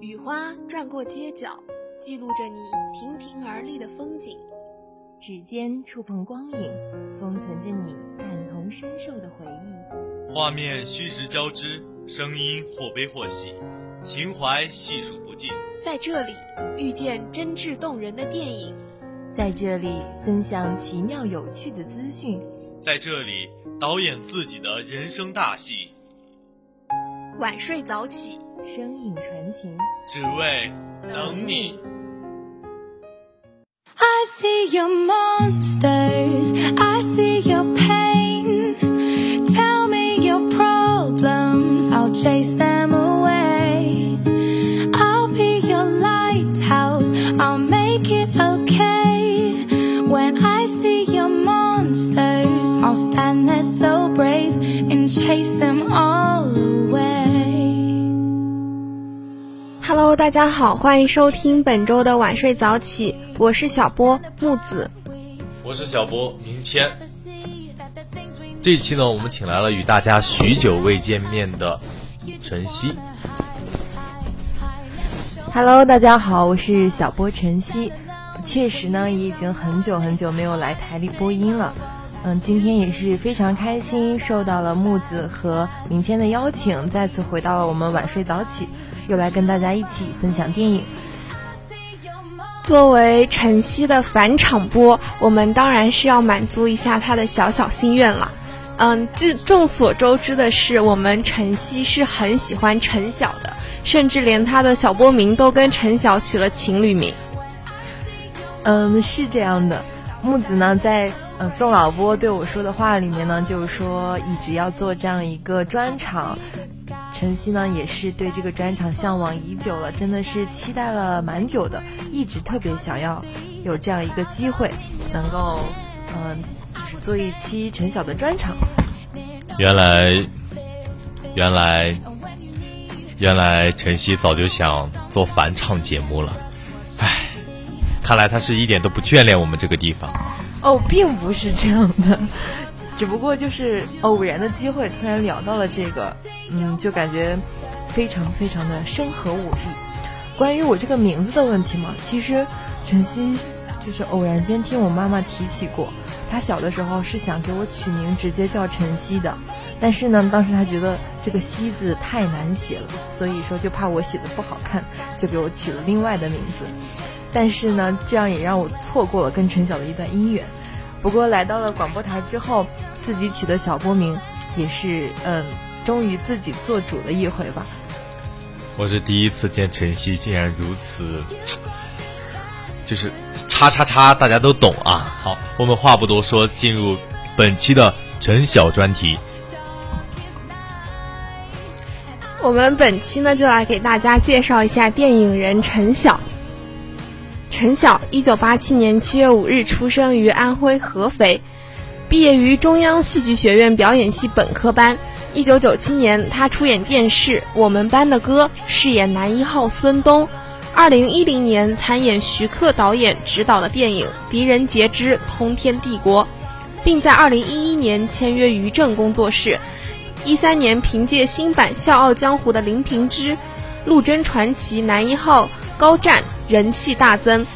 雨花转过街角，记录着你亭亭而立的风景。指尖触碰光影，封存着你感同身受的回忆。画面虚实交织，声音或悲或喜，情怀细数不尽。在这里遇见真挚动人的电影，在这里分享奇妙有趣的资讯，在这里导演自己的人生大戏。晚睡早起。声影传情，只为等你。I see your monsters, 大家好，欢迎收听本周的晚睡早起，我是小波木子，我是小波明谦。这一期呢，我们请来了与大家许久未见面的晨曦。Hello，大家好，我是小波晨曦。确实呢，也已经很久很久没有来台里播音了。嗯，今天也是非常开心，受到了木子和明谦的邀请，再次回到了我们晚睡早起，又来跟大家一起分享电影。作为晨曦的返场播，我们当然是要满足一下他的小小心愿了。嗯，这众所周知的是，我们晨曦是很喜欢陈晓的，甚至连他的小波名都跟陈晓取了情侣名。嗯，是这样的，木子呢在呃宋老波对我说的话里面呢，就是说一直要做这样一个专场。晨曦呢也是对这个专场向往已久了，真的是期待了蛮久的，一直特别想要有这样一个机会，能够嗯、呃、就是做一期陈晓的专场。原来，原来，原来晨曦早就想做返场节目了，唉，看来他是一点都不眷恋我们这个地方。哦，并不是这样的，只不过就是偶然的机会，突然聊到了这个，嗯，就感觉非常非常的生合我意。关于我这个名字的问题嘛，其实晨曦就是偶然间听我妈妈提起过，她小的时候是想给我取名直接叫晨曦的，但是呢，当时她觉得这个“曦”字太难写了，所以说就怕我写的不好看，就给我取了另外的名字。但是呢，这样也让我错过了跟陈晓的一段姻缘。不过来到了广播台之后，自己取的小波名也是嗯，终于自己做主了一回吧。我是第一次见晨曦竟然如此，就是叉叉叉，大家都懂啊。好，我们话不多说，进入本期的陈晓专题。我们本期呢，就来给大家介绍一下电影人陈晓。陈晓，一九八七年七月五日出生于安徽合肥，毕业于中央戏剧学院表演系本科班。一九九七年，他出演电视《我们班的歌》，饰演男一号孙东。二零一零年，参演徐克导演执导的电影《狄仁杰之通天帝国》，并在二零一一年签约于正工作室。一三年，凭借新版《笑傲江湖》的林平之，《陆贞传奇》男一号高湛人气大增，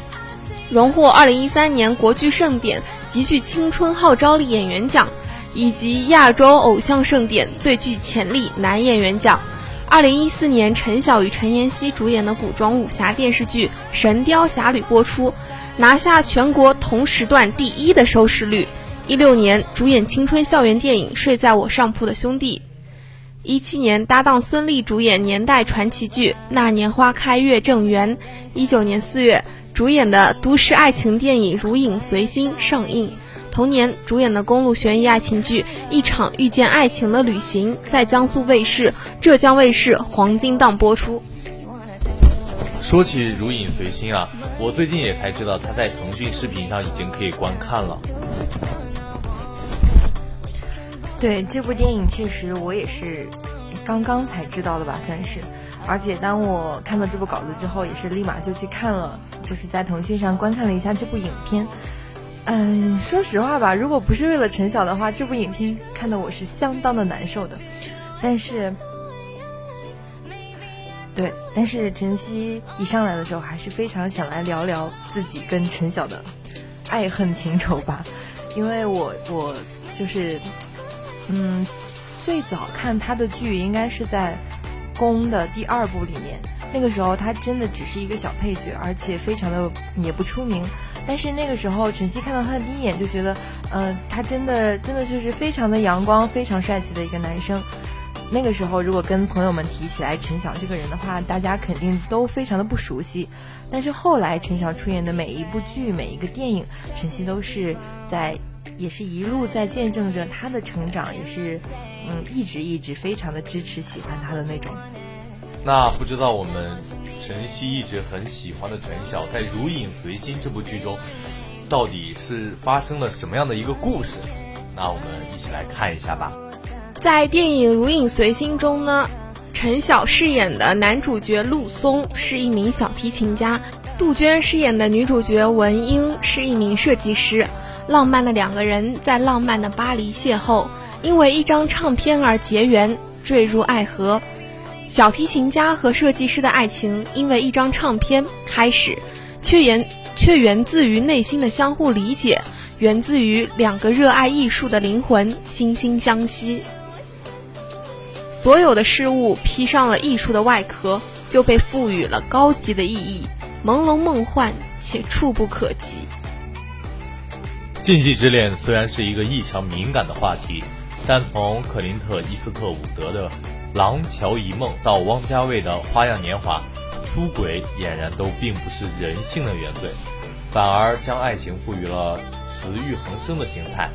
荣获二零一三年国剧盛典极具青春号召力演员奖，以及亚洲偶像盛典最具潜力男演员奖。二零一四年，陈晓与陈妍希主演的古装武侠电视剧《神雕侠侣》播出，拿下全国同时段第一的收视率。一六年，主演青春校园电影《睡在我上铺的兄弟》。一七年，搭档孙俪主演年代传奇剧《那年花开月正圆》。一九年四月，主演的都市爱情电影《如影随心》上映。同年，主演的公路悬疑爱情剧《一场遇见爱情的旅行》在江苏卫视、浙江卫视黄金档播出。说起《如影随心》啊，我最近也才知道，它在腾讯视频上已经可以观看了。对这部电影，确实我也是刚刚才知道的吧，算是。而且当我看到这部稿子之后，也是立马就去看了，就是在腾讯上观看了一下这部影片。嗯，说实话吧，如果不是为了陈晓的话，这部影片看的我是相当的难受的。但是，对，但是晨曦一上来的时候，还是非常想来聊聊自己跟陈晓的爱恨情仇吧，因为我我就是，嗯，最早看他的剧应该是在《宫》的第二部里面，那个时候他真的只是一个小配角，而且非常的也不出名。但是那个时候，晨曦看到他的第一眼就觉得，呃，他真的真的就是非常的阳光、非常帅气的一个男生。那个时候，如果跟朋友们提起来陈晓这个人的话，大家肯定都非常的不熟悉。但是后来，陈晓出演的每一部剧、每一个电影，晨曦都是在，也是一路在见证着他的成长，也是，嗯，一直一直非常的支持、喜欢他的那种。那不知道我们晨曦一直很喜欢的陈晓，在《如影随心》这部剧中，到底是发生了什么样的一个故事？那我们一起来看一下吧。在电影《如影随心》中呢，陈晓饰演的男主角陆松是一名小提琴家，杜鹃饰演的女主角文英是一名设计师。浪漫的两个人在浪漫的巴黎邂逅，因为一张唱片而结缘，坠入爱河。小提琴家和设计师的爱情因为一张唱片开始，却源却源自于内心的相互理解，源自于两个热爱艺术的灵魂惺惺相惜。所有的事物披上了艺术的外壳，就被赋予了高级的意义，朦胧梦幻且触不可及。禁忌之恋虽然是一个异常敏感的话题，但从克林特·伊斯特伍德的《廊桥遗梦》到汪家卫的《花样年华》，出轨俨然都并不是人性的原罪，反而将爱情赋予了词欲横生的形态。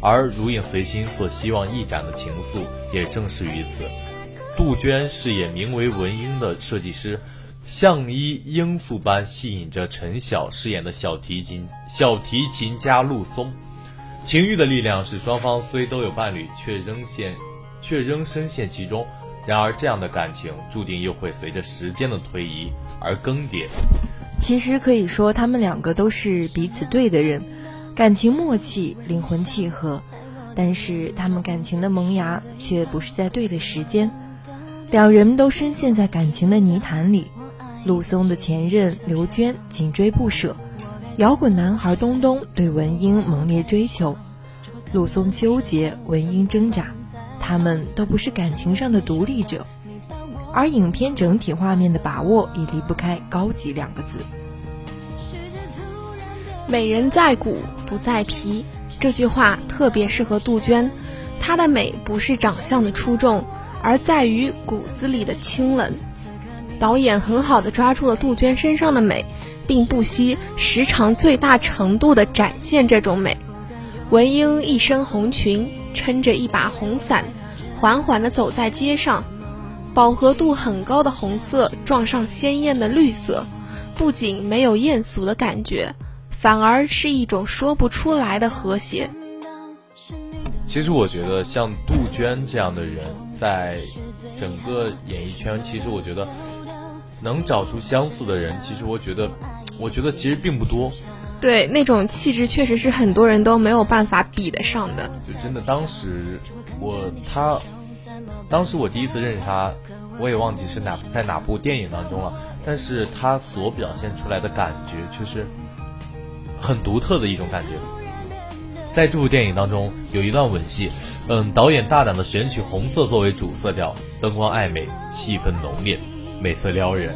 而如影随形所希望一展的情愫，也正是于此。杜鹃饰演名为文英的设计师，像一罂粟般吸引着陈晓饰演的小提琴小提琴家陆松。情欲的力量使双方虽都有伴侣，却仍陷却仍深陷其中。然而，这样的感情注定又会随着时间的推移而更迭。其实可以说，他们两个都是彼此对的人。感情默契，灵魂契合，但是他们感情的萌芽却不是在对的时间，两人都深陷在感情的泥潭里。陆松的前任刘娟紧追不舍，摇滚男孩东东对文英猛烈追求，陆松纠结，文英挣扎，他们都不是感情上的独立者，而影片整体画面的把握也离不开“高级”两个字。美人在骨不在皮，这句话特别适合杜鹃。她的美不是长相的出众，而在于骨子里的清冷。导演很好的抓住了杜鹃身上的美，并不惜时长最大程度的展现这种美。文英一身红裙，撑着一把红伞，缓缓地走在街上。饱和度很高的红色撞上鲜艳的绿色，不仅没有艳俗的感觉。反而是一种说不出来的和谐。其实我觉得，像杜鹃这样的人，在整个演艺圈，其实我觉得能找出相似的人，其实我觉得，我觉得其实并不多。对，那种气质确实是很多人都没有办法比得上的。就真的，当时我他，当时我第一次认识他，我也忘记是哪在哪部电影当中了，但是他所表现出来的感觉却是。很独特的一种感觉，在这部电影当中有一段吻戏，嗯，导演大胆的选取红色作为主色调，灯光暧昧，气氛浓烈，美色撩人，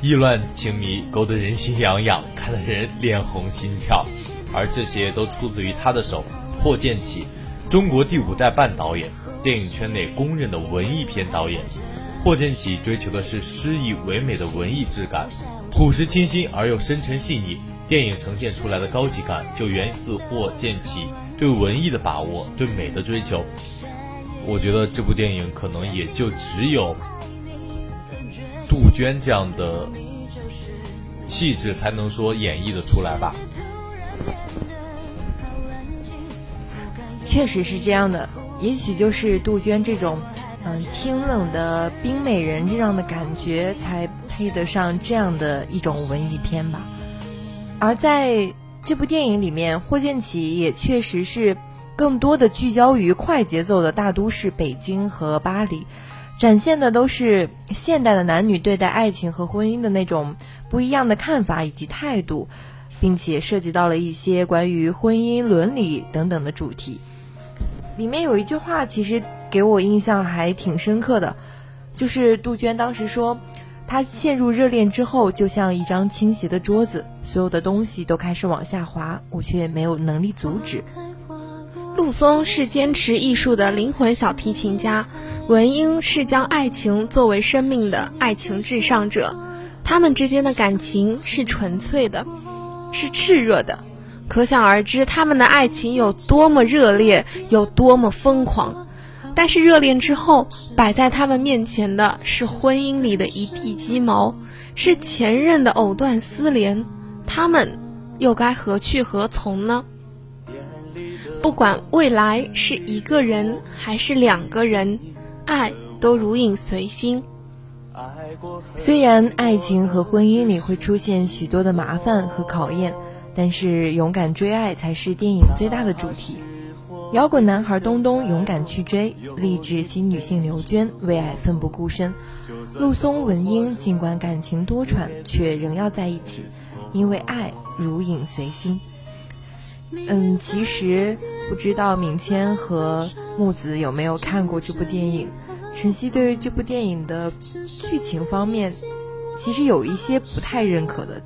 意乱情迷，勾得人心痒痒，看得人脸红心跳，而这些都出自于他的手。霍建起，中国第五代半导演，电影圈内公认的文艺片导演。霍建起追求的是诗意唯美的文艺质感，朴实清新而又深沉细腻。电影呈现出来的高级感，就源自霍建起对文艺的把握，对美的追求。我觉得这部电影可能也就只有杜鹃这样的气质，才能说演绎的出来吧。确实是这样的，也许就是杜鹃这种，嗯，清冷的冰美人这样的感觉，才配得上这样的一种文艺片吧。而在这部电影里面，霍建起也确实是更多的聚焦于快节奏的大都市北京和巴黎，展现的都是现代的男女对待爱情和婚姻的那种不一样的看法以及态度，并且涉及到了一些关于婚姻伦理等等的主题。里面有一句话，其实给我印象还挺深刻的，就是杜鹃当时说，她陷入热恋之后，就像一张倾斜的桌子，所有的东西都开始往下滑，我却没有能力阻止。陆松是坚持艺术的灵魂小提琴家，文英是将爱情作为生命的爱情至上者，他们之间的感情是纯粹的，是炽热的。可想而知，他们的爱情有多么热烈，有多么疯狂。但是热恋之后，摆在他们面前的是婚姻里的一地鸡毛，是前任的藕断丝连。他们又该何去何从呢？不管未来是一个人还是两个人，爱都如影随形。虽然爱情和婚姻里会出现许多的麻烦和考验。但是勇敢追爱才是电影最大的主题。摇滚男孩东东勇敢去追，励志新女性刘娟为爱奋不顾身。陆松文英尽管感情多舛，却仍要在一起，因为爱如影随形。嗯，其实不知道敏谦和木子有没有看过这部电影。晨曦对于这部电影的剧情方面，其实有一些不太认可的。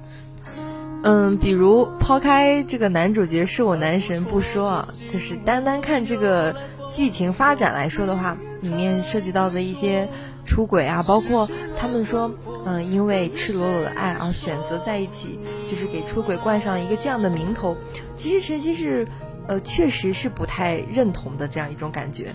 嗯，比如抛开这个男主角是我男神不说啊，就是单单看这个剧情发展来说的话，里面涉及到的一些出轨啊，包括他们说，嗯，因为赤裸裸的爱而选择在一起，就是给出轨冠上一个这样的名头。其实晨曦是，呃，确实是不太认同的这样一种感觉。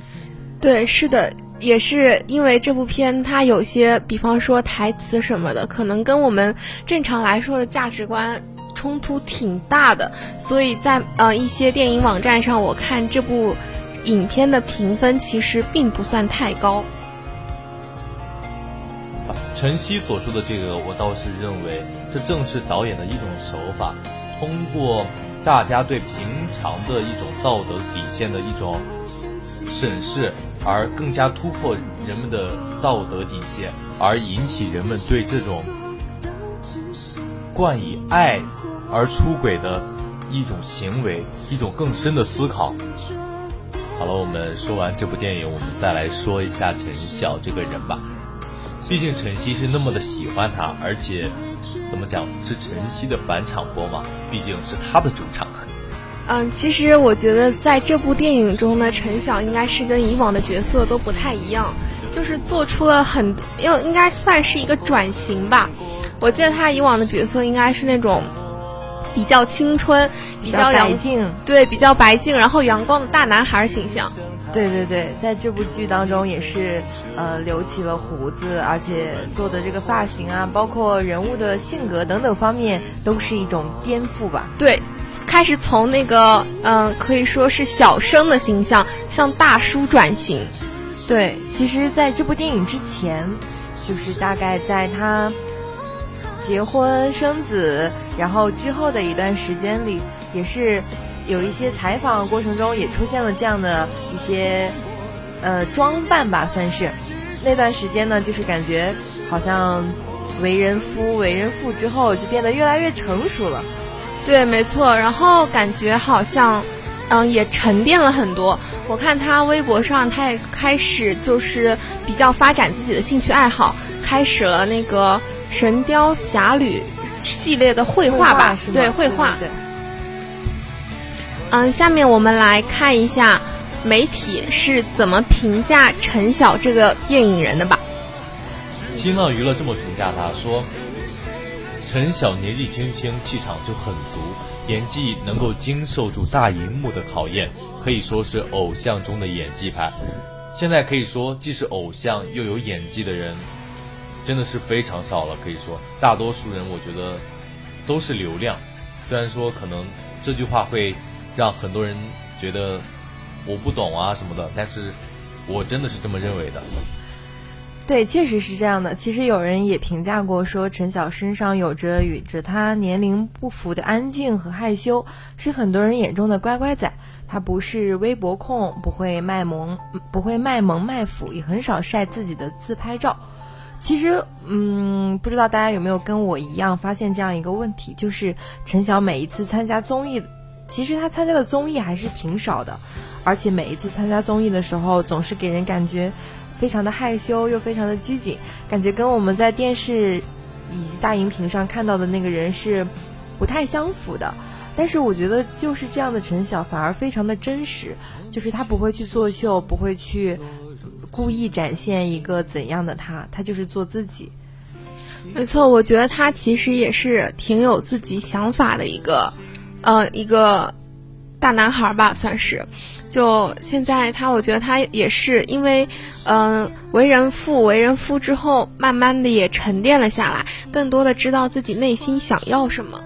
对，是的，也是因为这部片它有些，比方说台词什么的，可能跟我们正常来说的价值观。冲突挺大的，所以在呃一些电影网站上，我看这部影片的评分其实并不算太高。晨曦所说的这个，我倒是认为这正是导演的一种手法，通过大家对平常的一种道德底线的一种审视，而更加突破人们的道德底线，而引起人们对这种冠以爱。而出轨的一种行为，一种更深的思考。好了，我们说完这部电影，我们再来说一下陈晓这个人吧。毕竟晨曦是那么的喜欢他，而且怎么讲是晨曦的返场播嘛，毕竟是他的主场。嗯，其实我觉得在这部电影中呢，陈晓应该是跟以往的角色都不太一样，就是做出了很多，要应该算是一个转型吧。我记得他以往的角色应该是那种。比较青春，比较白净，对，比较白净，然后阳光的大男孩形象。对对对，在这部剧当中也是，呃，留起了胡子，而且做的这个发型啊，包括人物的性格等等方面，都是一种颠覆吧。对，开始从那个，嗯，可以说是小生的形象向大叔转型。对，其实在这部电影之前，就是大概在他。结婚生子，然后之后的一段时间里，也是有一些采访过程中也出现了这样的一些呃装扮吧，算是那段时间呢，就是感觉好像为人夫、为人父之后就变得越来越成熟了。对，没错。然后感觉好像嗯也沉淀了很多。我看他微博上，他也开始就是比较发展自己的兴趣爱好，开始了那个。《神雕侠侣》系列的绘画吧，对绘画。嗯，下面我们来看一下媒体是怎么评价陈晓这个电影人的吧。新浪娱乐这么评价他说：“陈晓年纪轻轻，气场就很足，演技能够经受住大荧幕的考验，可以说是偶像中的演技派。现在可以说，既是偶像又有演技的人。”真的是非常少了，可以说大多数人我觉得都是流量。虽然说可能这句话会让很多人觉得我不懂啊什么的，但是我真的是这么认为的。对，确实是这样的。其实有人也评价过，说陈晓身上有着与着他年龄不符的安静和害羞，是很多人眼中的乖乖仔。他不是微博控，不会卖萌，不会卖萌卖腐，也很少晒自己的自拍照。其实，嗯，不知道大家有没有跟我一样发现这样一个问题，就是陈晓每一次参加综艺，其实他参加的综艺还是挺少的，而且每一次参加综艺的时候，总是给人感觉非常的害羞又非常的拘谨，感觉跟我们在电视以及大荧屏上看到的那个人是不太相符的。但是我觉得就是这样的陈晓反而非常的真实，就是他不会去作秀，不会去故意展现一个怎样的他，他就是做自己。没错，我觉得他其实也是挺有自己想法的一个，呃，一个大男孩吧，算是。就现在他，我觉得他也是因为，嗯，为人父，为人夫之后，慢慢的也沉淀了下来，更多的知道自己内心想要什么。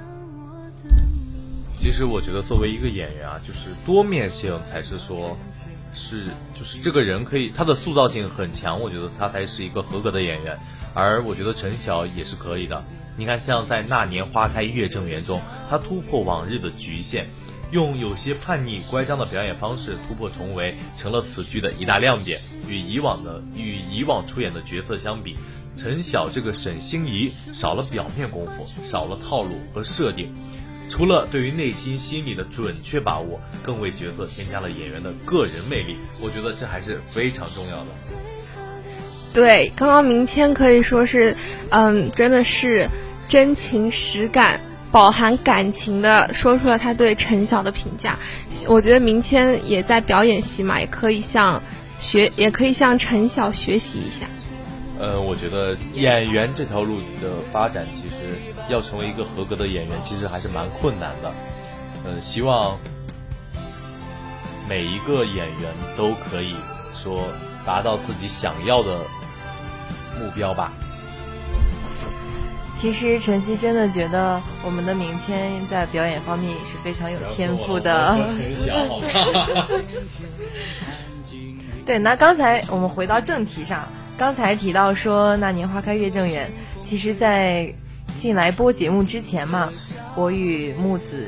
其实我觉得，作为一个演员啊，就是多面性才是说，是就是这个人可以他的塑造性很强，我觉得他才是一个合格的演员。而我觉得陈晓也是可以的。你看，像在《那年花开月正圆》中，他突破往日的局限，用有些叛逆乖张的表演方式突破重围，成了此剧的一大亮点。与以往的与以往出演的角色相比，陈晓这个沈星怡少了表面功夫，少了套路和设定。除了对于内心心理的准确把握，更为角色添加了演员的个人魅力。我觉得这还是非常重要的。对，刚刚明谦可以说是，嗯，真的是真情实感、饱含感情的说出了他对陈晓的评价。我觉得明谦也在表演戏嘛，也可以向学，也可以向陈晓学习一下。嗯，我觉得演员这条路的发展，其实要成为一个合格的演员，其实还是蛮困难的。嗯，希望每一个演员都可以说达到自己想要的目标吧。其实晨曦真的觉得我们的明谦在表演方面也是非常有天赋的。对，那刚才我们回到正题上。刚才提到说那年花开月正圆，其实，在进来播节目之前嘛，我与木子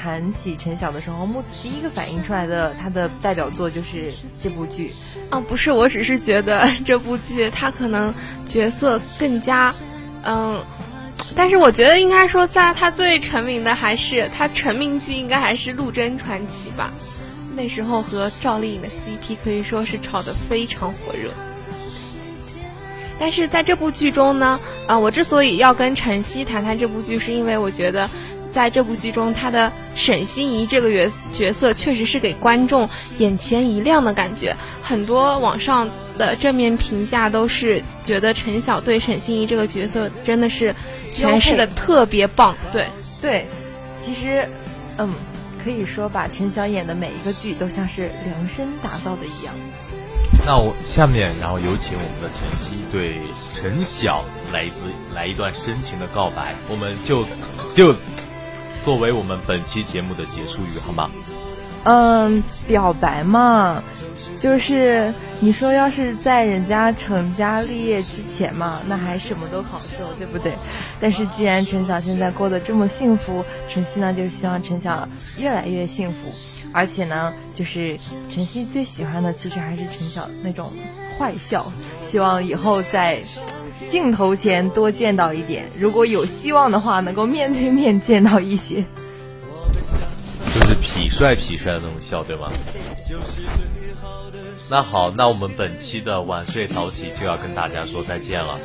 谈起陈晓的时候，木子第一个反应出来的他的代表作就是这部剧。啊，不是，我只是觉得 这部剧他可能角色更加，嗯，但是我觉得应该说，在他最成名的还是他成名剧应该还是《陆贞传奇》吧，那时候和赵丽颖的 CP 可以说是炒得非常火热。但是在这部剧中呢，啊，我之所以要跟晨曦谈谈这部剧，是因为我觉得，在这部剧中，他的沈心怡这个角角色确实是给观众眼前一亮的感觉。很多网上的正面评价都是觉得陈晓对沈心怡这个角色真的是诠释的特别棒。对对，其实，嗯，可以说把陈晓演的每一个剧都像是量身打造的一样。那我下面，然后有请我们的晨曦对陈晓来一来一段深情的告白，我们就就作为我们本期节目的结束语，好吗？嗯，表白嘛，就是你说要是在人家成家立业之前嘛，那还什么都好说，对不对？但是既然陈晓现在过得这么幸福，晨曦呢就希望陈晓越来越幸福。而且呢，就是晨曦最喜欢的，其实还是陈晓那种坏笑。希望以后在镜头前多见到一点，如果有希望的话，能够面对面见到一些。就是痞帅痞帅的那种笑，对吗？那好，那我们本期的晚睡早起就要跟大家说再见了。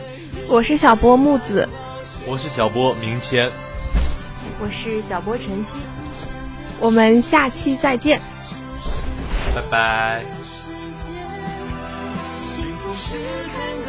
我是小波木子，我是小波明谦，我是小波晨曦。我们下期再见，拜拜。幸福是看